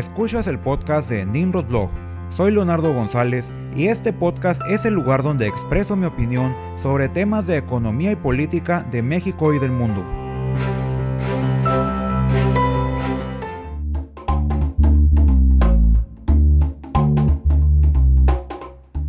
Escuchas el podcast de Nimrod Blog. Soy Leonardo González y este podcast es el lugar donde expreso mi opinión sobre temas de economía y política de México y del mundo.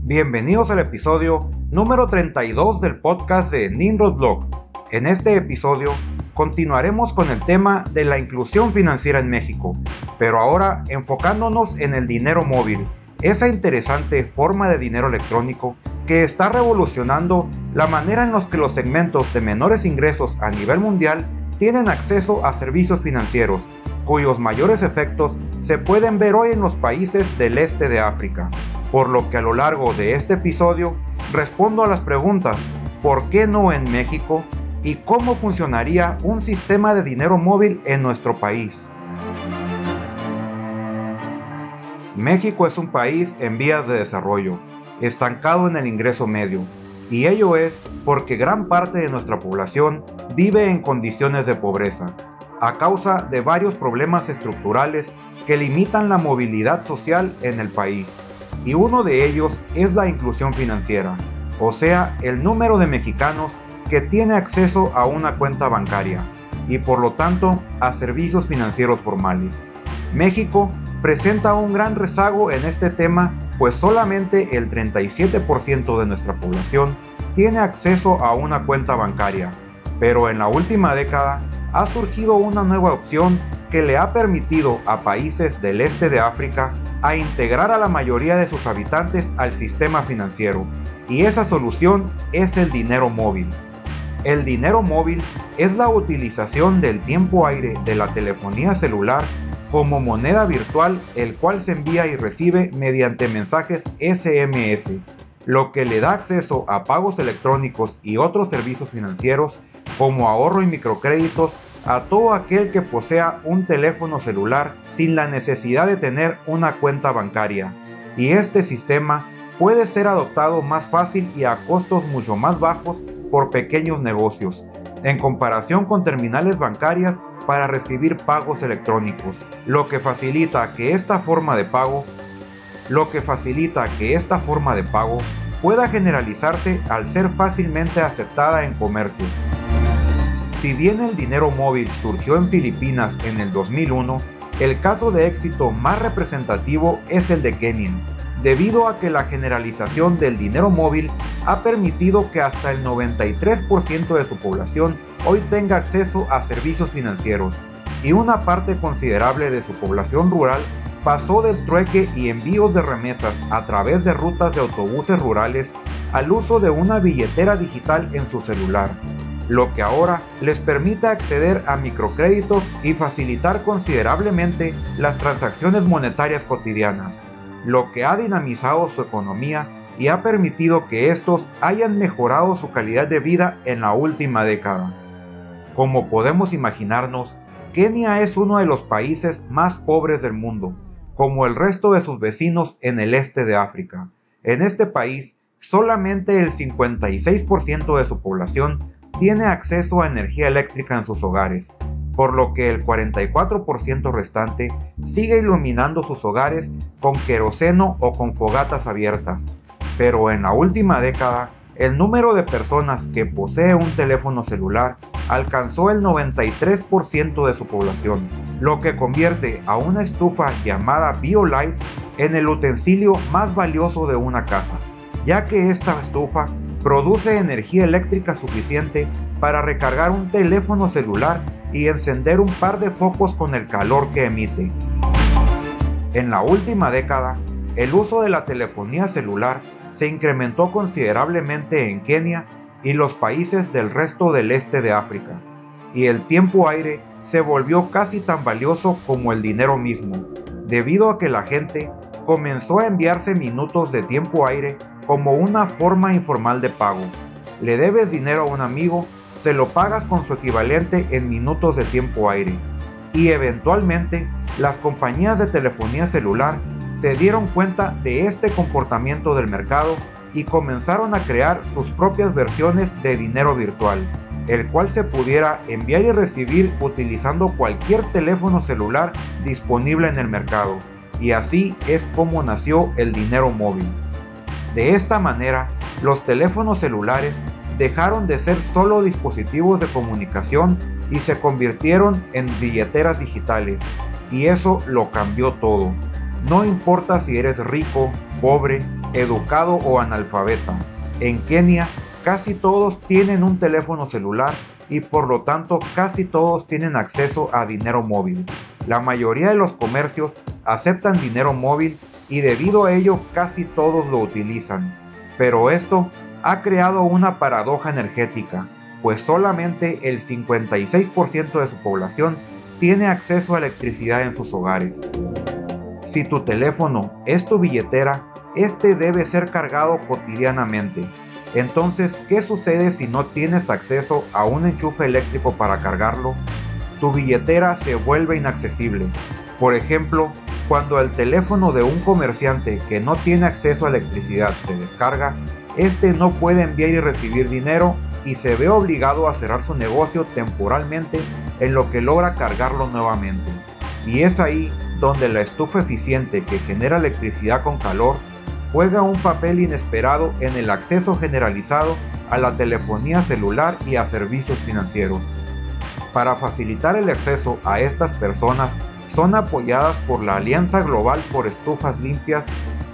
Bienvenidos al episodio número 32 del podcast de Nimrod Blog. En este episodio continuaremos con el tema de la inclusión financiera en México, pero ahora enfocándonos en el dinero móvil, esa interesante forma de dinero electrónico que está revolucionando la manera en los que los segmentos de menores ingresos a nivel mundial tienen acceso a servicios financieros, cuyos mayores efectos se pueden ver hoy en los países del este de África. Por lo que a lo largo de este episodio respondo a las preguntas ¿por qué no en México? Y cómo funcionaría un sistema de dinero móvil en nuestro país. México es un país en vías de desarrollo, estancado en el ingreso medio, y ello es porque gran parte de nuestra población vive en condiciones de pobreza, a causa de varios problemas estructurales que limitan la movilidad social en el país, y uno de ellos es la inclusión financiera, o sea, el número de mexicanos que tiene acceso a una cuenta bancaria y por lo tanto a servicios financieros formales. México presenta un gran rezago en este tema pues solamente el 37% de nuestra población tiene acceso a una cuenta bancaria, pero en la última década ha surgido una nueva opción que le ha permitido a países del este de África a integrar a la mayoría de sus habitantes al sistema financiero, y esa solución es el dinero móvil. El dinero móvil es la utilización del tiempo aire de la telefonía celular como moneda virtual el cual se envía y recibe mediante mensajes SMS, lo que le da acceso a pagos electrónicos y otros servicios financieros como ahorro y microcréditos a todo aquel que posea un teléfono celular sin la necesidad de tener una cuenta bancaria. Y este sistema puede ser adoptado más fácil y a costos mucho más bajos por pequeños negocios, en comparación con terminales bancarias para recibir pagos electrónicos, lo que facilita que esta forma de pago lo que facilita que esta forma de pago pueda generalizarse al ser fácilmente aceptada en comercios. Si bien el dinero móvil surgió en Filipinas en el 2001, el caso de éxito más representativo es el de Kenia, debido a que la generalización del dinero móvil ha permitido que hasta el 93% de su población hoy tenga acceso a servicios financieros y una parte considerable de su población rural pasó del trueque y envíos de remesas a través de rutas de autobuses rurales al uso de una billetera digital en su celular, lo que ahora les permite acceder a microcréditos y facilitar considerablemente las transacciones monetarias cotidianas lo que ha dinamizado su economía y ha permitido que estos hayan mejorado su calidad de vida en la última década. Como podemos imaginarnos, Kenia es uno de los países más pobres del mundo, como el resto de sus vecinos en el este de África. En este país, solamente el 56% de su población tiene acceso a energía eléctrica en sus hogares, por lo que el 44% restante sigue iluminando sus hogares con queroseno o con fogatas abiertas. Pero en la última década, el número de personas que posee un teléfono celular alcanzó el 93% de su población, lo que convierte a una estufa llamada BioLite en el utensilio más valioso de una casa, ya que esta estufa produce energía eléctrica suficiente para recargar un teléfono celular y encender un par de focos con el calor que emite. En la última década, el uso de la telefonía celular se incrementó considerablemente en Kenia y los países del resto del este de África, y el tiempo aire se volvió casi tan valioso como el dinero mismo, debido a que la gente comenzó a enviarse minutos de tiempo aire como una forma informal de pago. Le debes dinero a un amigo se lo pagas con su equivalente en minutos de tiempo aire. Y eventualmente, las compañías de telefonía celular se dieron cuenta de este comportamiento del mercado y comenzaron a crear sus propias versiones de dinero virtual, el cual se pudiera enviar y recibir utilizando cualquier teléfono celular disponible en el mercado. Y así es como nació el dinero móvil. De esta manera, los teléfonos celulares dejaron de ser solo dispositivos de comunicación y se convirtieron en billeteras digitales. Y eso lo cambió todo. No importa si eres rico, pobre, educado o analfabeta. En Kenia casi todos tienen un teléfono celular y por lo tanto casi todos tienen acceso a dinero móvil. La mayoría de los comercios aceptan dinero móvil y debido a ello casi todos lo utilizan. Pero esto ha creado una paradoja energética, pues solamente el 56% de su población tiene acceso a electricidad en sus hogares. Si tu teléfono es tu billetera, este debe ser cargado cotidianamente. Entonces, ¿qué sucede si no tienes acceso a un enchufe eléctrico para cargarlo? Tu billetera se vuelve inaccesible. Por ejemplo, cuando el teléfono de un comerciante que no tiene acceso a electricidad se descarga, este no puede enviar y recibir dinero y se ve obligado a cerrar su negocio temporalmente en lo que logra cargarlo nuevamente. Y es ahí donde la estufa eficiente que genera electricidad con calor juega un papel inesperado en el acceso generalizado a la telefonía celular y a servicios financieros. Para facilitar el acceso a estas personas, son apoyadas por la Alianza Global por Estufas Limpias,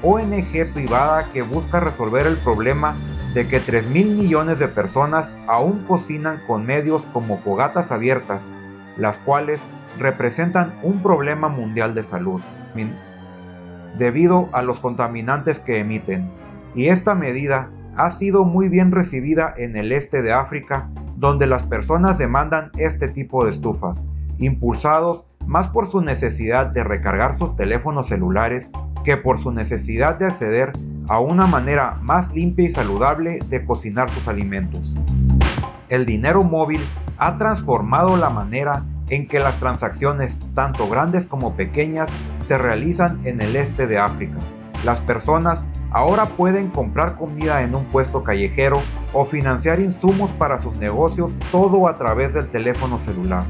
ONG privada que busca resolver el problema de que 3 mil millones de personas aún cocinan con medios como fogatas abiertas, las cuales representan un problema mundial de salud debido a los contaminantes que emiten, y esta medida ha sido muy bien recibida en el este de África, donde las personas demandan este tipo de estufas, impulsados más por su necesidad de recargar sus teléfonos celulares que por su necesidad de acceder a una manera más limpia y saludable de cocinar sus alimentos. El dinero móvil ha transformado la manera en que las transacciones, tanto grandes como pequeñas, se realizan en el este de África. Las personas ahora pueden comprar comida en un puesto callejero o financiar insumos para sus negocios todo a través del teléfono celular,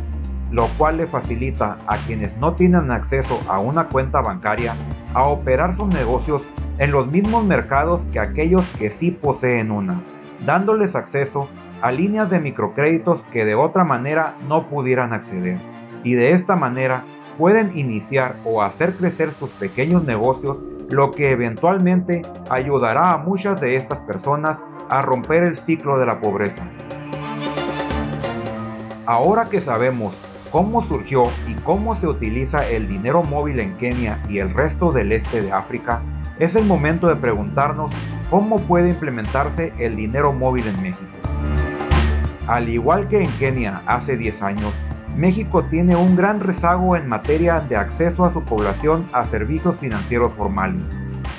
lo cual le facilita a quienes no tienen acceso a una cuenta bancaria a operar sus negocios en los mismos mercados que aquellos que sí poseen una, dándoles acceso a líneas de microcréditos que de otra manera no pudieran acceder. Y de esta manera pueden iniciar o hacer crecer sus pequeños negocios, lo que eventualmente ayudará a muchas de estas personas a romper el ciclo de la pobreza. Ahora que sabemos cómo surgió y cómo se utiliza el dinero móvil en Kenia y el resto del este de África, es el momento de preguntarnos cómo puede implementarse el dinero móvil en México. Al igual que en Kenia hace 10 años, México tiene un gran rezago en materia de acceso a su población a servicios financieros formales,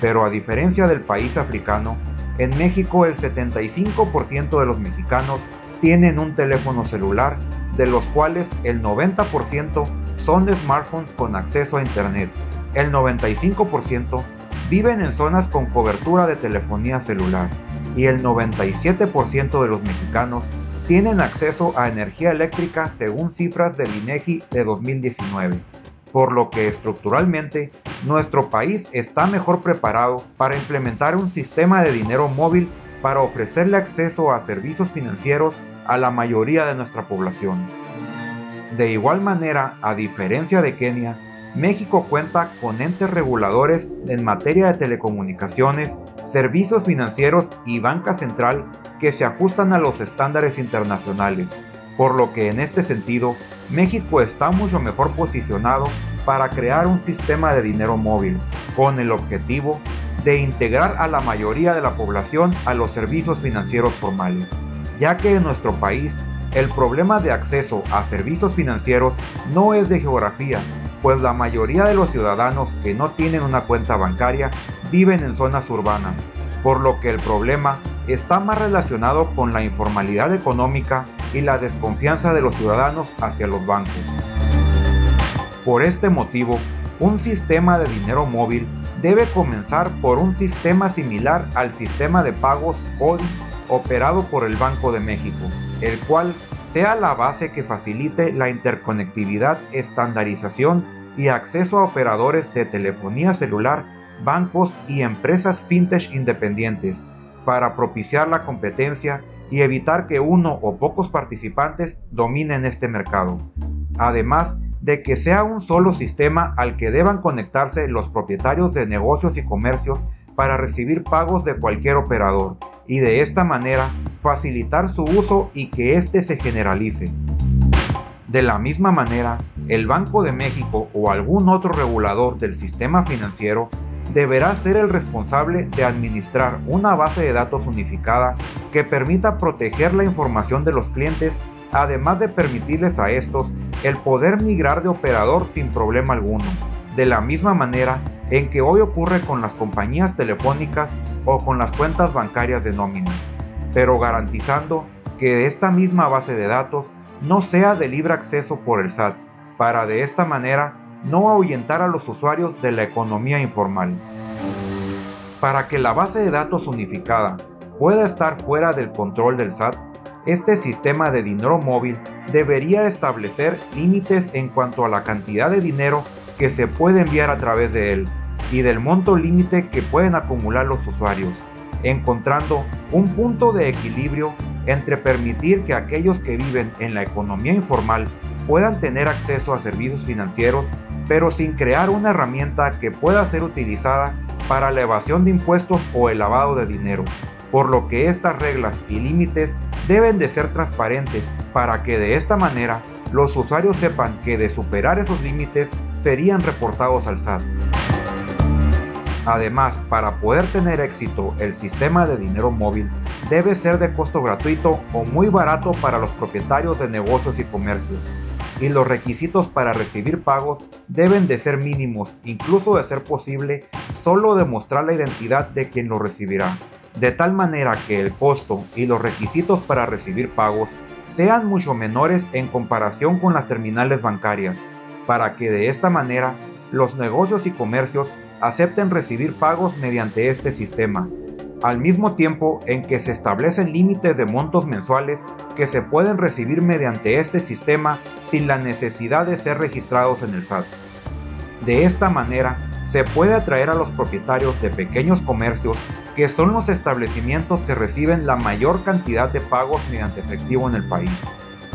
pero a diferencia del país africano, en México el 75% de los mexicanos tienen un teléfono celular, de los cuales el 90% son smartphones con acceso a Internet. El 95% viven en zonas con cobertura de telefonía celular y el 97% de los mexicanos tienen acceso a energía eléctrica según cifras del INEGI de 2019, por lo que estructuralmente nuestro país está mejor preparado para implementar un sistema de dinero móvil para ofrecerle acceso a servicios financieros a la mayoría de nuestra población. De igual manera, a diferencia de Kenia, México cuenta con entes reguladores en materia de telecomunicaciones, servicios financieros y banca central que se ajustan a los estándares internacionales, por lo que en este sentido México está mucho mejor posicionado para crear un sistema de dinero móvil, con el objetivo de integrar a la mayoría de la población a los servicios financieros formales, ya que en nuestro país el problema de acceso a servicios financieros no es de geografía, pues la mayoría de los ciudadanos que no tienen una cuenta bancaria viven en zonas urbanas, por lo que el problema está más relacionado con la informalidad económica y la desconfianza de los ciudadanos hacia los bancos. Por este motivo, un sistema de dinero móvil debe comenzar por un sistema similar al sistema de pagos ODI operado por el Banco de México, el cual sea la base que facilite la interconectividad, estandarización y acceso a operadores de telefonía celular, bancos y empresas fintech independientes para propiciar la competencia y evitar que uno o pocos participantes dominen este mercado. Además de que sea un solo sistema al que deban conectarse los propietarios de negocios y comercios para recibir pagos de cualquier operador y de esta manera facilitar su uso y que éste se generalice. De la misma manera, el Banco de México o algún otro regulador del sistema financiero deberá ser el responsable de administrar una base de datos unificada que permita proteger la información de los clientes, además de permitirles a estos el poder migrar de operador sin problema alguno, de la misma manera en que hoy ocurre con las compañías telefónicas o con las cuentas bancarias de nómina, pero garantizando que esta misma base de datos no sea de libre acceso por el SAT, para de esta manera no ahuyentar a los usuarios de la economía informal. Para que la base de datos unificada pueda estar fuera del control del SAT, este sistema de dinero móvil debería establecer límites en cuanto a la cantidad de dinero que se puede enviar a través de él y del monto límite que pueden acumular los usuarios, encontrando un punto de equilibrio entre permitir que aquellos que viven en la economía informal puedan tener acceso a servicios financieros, pero sin crear una herramienta que pueda ser utilizada para la evasión de impuestos o el lavado de dinero, por lo que estas reglas y límites deben de ser transparentes para que de esta manera los usuarios sepan que de superar esos límites serían reportados al SAT. Además, para poder tener éxito, el sistema de dinero móvil debe ser de costo gratuito o muy barato para los propietarios de negocios y comercios. Y los requisitos para recibir pagos deben de ser mínimos, incluso de ser posible, solo demostrar la identidad de quien lo recibirá, de tal manera que el costo y los requisitos para recibir pagos sean mucho menores en comparación con las terminales bancarias, para que de esta manera los negocios y comercios acepten recibir pagos mediante este sistema, al mismo tiempo en que se establecen límites de montos mensuales que se pueden recibir mediante este sistema sin la necesidad de ser registrados en el SAT. De esta manera, se puede atraer a los propietarios de pequeños comercios, que son los establecimientos que reciben la mayor cantidad de pagos mediante efectivo en el país.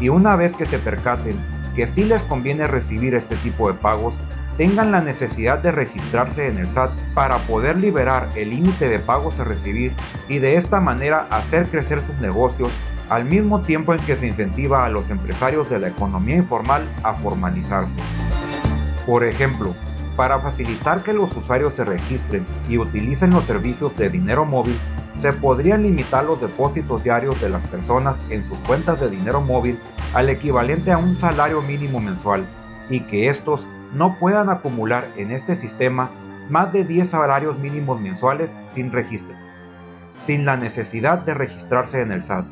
Y una vez que se percaten que sí les conviene recibir este tipo de pagos, tengan la necesidad de registrarse en el SAT para poder liberar el límite de pagos a recibir y de esta manera hacer crecer sus negocios al mismo tiempo en que se incentiva a los empresarios de la economía informal a formalizarse. Por ejemplo, para facilitar que los usuarios se registren y utilicen los servicios de dinero móvil, se podrían limitar los depósitos diarios de las personas en sus cuentas de dinero móvil al equivalente a un salario mínimo mensual y que estos no puedan acumular en este sistema más de 10 salarios mínimos mensuales sin registro, sin la necesidad de registrarse en el SAT.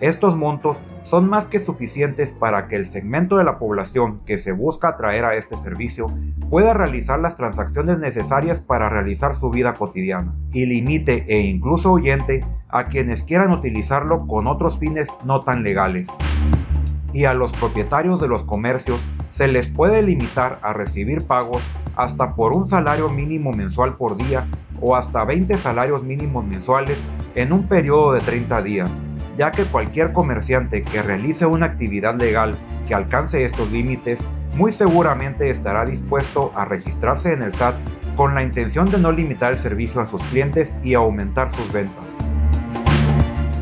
Estos montos son más que suficientes para que el segmento de la población que se busca atraer a este servicio pueda realizar las transacciones necesarias para realizar su vida cotidiana y limite e incluso oyente a quienes quieran utilizarlo con otros fines no tan legales. Y a los propietarios de los comercios se les puede limitar a recibir pagos hasta por un salario mínimo mensual por día o hasta 20 salarios mínimos mensuales en un periodo de 30 días ya que cualquier comerciante que realice una actividad legal que alcance estos límites muy seguramente estará dispuesto a registrarse en el SAT con la intención de no limitar el servicio a sus clientes y aumentar sus ventas.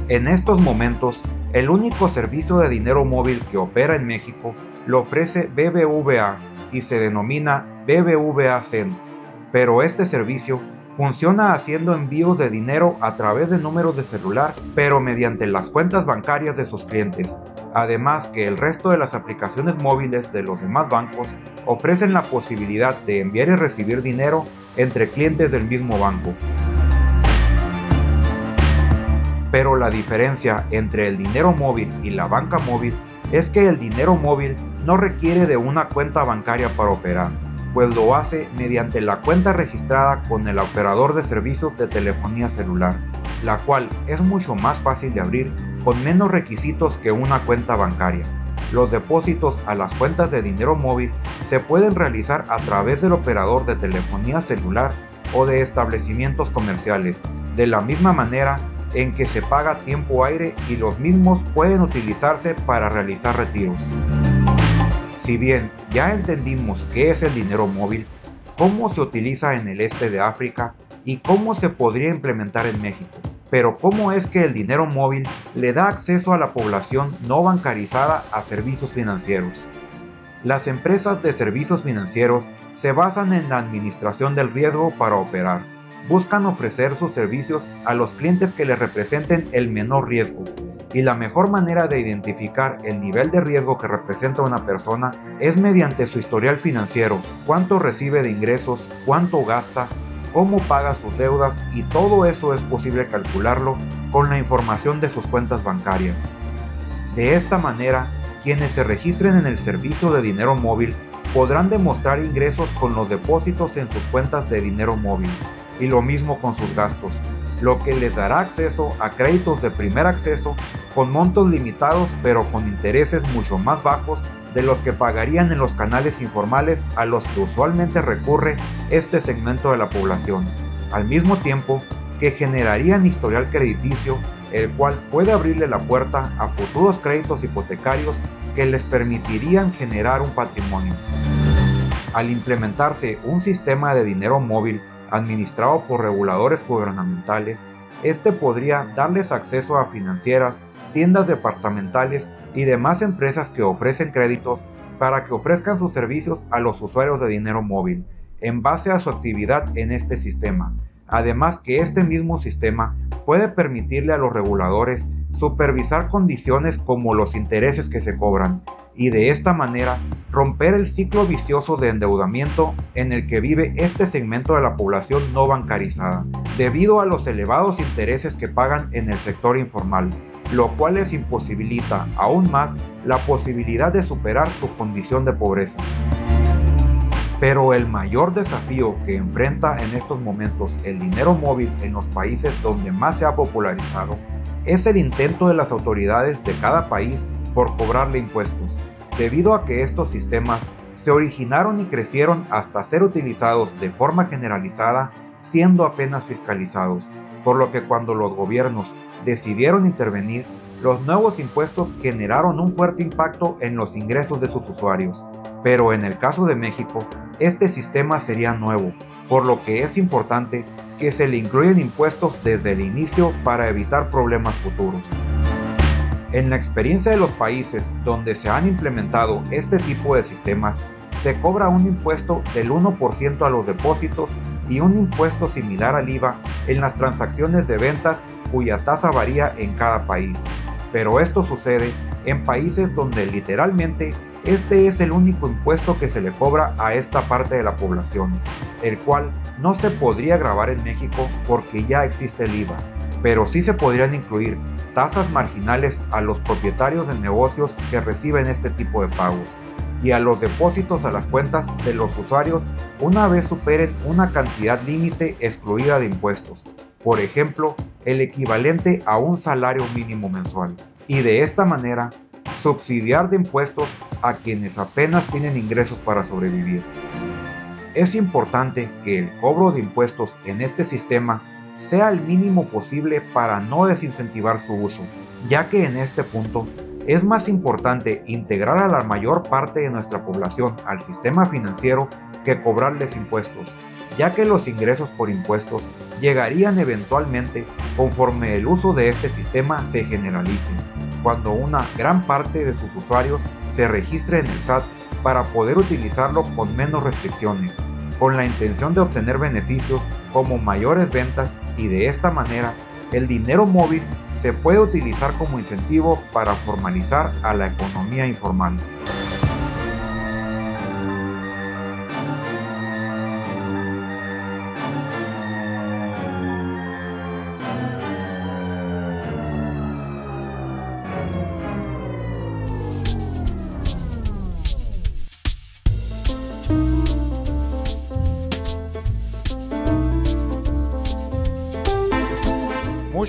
En estos momentos, el único servicio de dinero móvil que opera en México lo ofrece BBVA y se denomina BBVA Zen, pero este servicio Funciona haciendo envíos de dinero a través de números de celular, pero mediante las cuentas bancarias de sus clientes. Además que el resto de las aplicaciones móviles de los demás bancos ofrecen la posibilidad de enviar y recibir dinero entre clientes del mismo banco. Pero la diferencia entre el dinero móvil y la banca móvil es que el dinero móvil no requiere de una cuenta bancaria para operar pues lo hace mediante la cuenta registrada con el operador de servicios de telefonía celular, la cual es mucho más fácil de abrir con menos requisitos que una cuenta bancaria. Los depósitos a las cuentas de dinero móvil se pueden realizar a través del operador de telefonía celular o de establecimientos comerciales, de la misma manera en que se paga tiempo aire y los mismos pueden utilizarse para realizar retiros. Si bien ya entendimos qué es el dinero móvil, cómo se utiliza en el este de África y cómo se podría implementar en México, pero ¿cómo es que el dinero móvil le da acceso a la población no bancarizada a servicios financieros? Las empresas de servicios financieros se basan en la administración del riesgo para operar. Buscan ofrecer sus servicios a los clientes que les representen el menor riesgo. Y la mejor manera de identificar el nivel de riesgo que representa una persona es mediante su historial financiero, cuánto recibe de ingresos, cuánto gasta, cómo paga sus deudas y todo eso es posible calcularlo con la información de sus cuentas bancarias. De esta manera, quienes se registren en el servicio de dinero móvil podrán demostrar ingresos con los depósitos en sus cuentas de dinero móvil y lo mismo con sus gastos, lo que les dará acceso a créditos de primer acceso con montos limitados pero con intereses mucho más bajos de los que pagarían en los canales informales a los que usualmente recurre este segmento de la población, al mismo tiempo que generarían historial crediticio, el cual puede abrirle la puerta a futuros créditos hipotecarios que les permitirían generar un patrimonio. Al implementarse un sistema de dinero móvil administrado por reguladores gubernamentales, este podría darles acceso a financieras, tiendas departamentales y demás empresas que ofrecen créditos para que ofrezcan sus servicios a los usuarios de dinero móvil en base a su actividad en este sistema. Además que este mismo sistema puede permitirle a los reguladores supervisar condiciones como los intereses que se cobran y de esta manera romper el ciclo vicioso de endeudamiento en el que vive este segmento de la población no bancarizada, debido a los elevados intereses que pagan en el sector informal lo cual les imposibilita aún más la posibilidad de superar su condición de pobreza. Pero el mayor desafío que enfrenta en estos momentos el dinero móvil en los países donde más se ha popularizado es el intento de las autoridades de cada país por cobrarle impuestos, debido a que estos sistemas se originaron y crecieron hasta ser utilizados de forma generalizada siendo apenas fiscalizados, por lo que cuando los gobiernos decidieron intervenir, los nuevos impuestos generaron un fuerte impacto en los ingresos de sus usuarios. Pero en el caso de México, este sistema sería nuevo, por lo que es importante que se le incluyan impuestos desde el inicio para evitar problemas futuros. En la experiencia de los países donde se han implementado este tipo de sistemas, se cobra un impuesto del 1% a los depósitos y un impuesto similar al IVA en las transacciones de ventas cuya tasa varía en cada país. Pero esto sucede en países donde literalmente este es el único impuesto que se le cobra a esta parte de la población, el cual no se podría grabar en México porque ya existe el IVA, pero sí se podrían incluir tasas marginales a los propietarios de negocios que reciben este tipo de pagos y a los depósitos a las cuentas de los usuarios una vez superen una cantidad límite excluida de impuestos, por ejemplo, el equivalente a un salario mínimo mensual, y de esta manera subsidiar de impuestos a quienes apenas tienen ingresos para sobrevivir. Es importante que el cobro de impuestos en este sistema sea el mínimo posible para no desincentivar su uso, ya que en este punto es más importante integrar a la mayor parte de nuestra población al sistema financiero que cobrarles impuestos, ya que los ingresos por impuestos llegarían eventualmente conforme el uso de este sistema se generalice, cuando una gran parte de sus usuarios se registre en el SAT para poder utilizarlo con menos restricciones, con la intención de obtener beneficios como mayores ventas y de esta manera el dinero móvil se puede utilizar como incentivo para formalizar a la economía informal.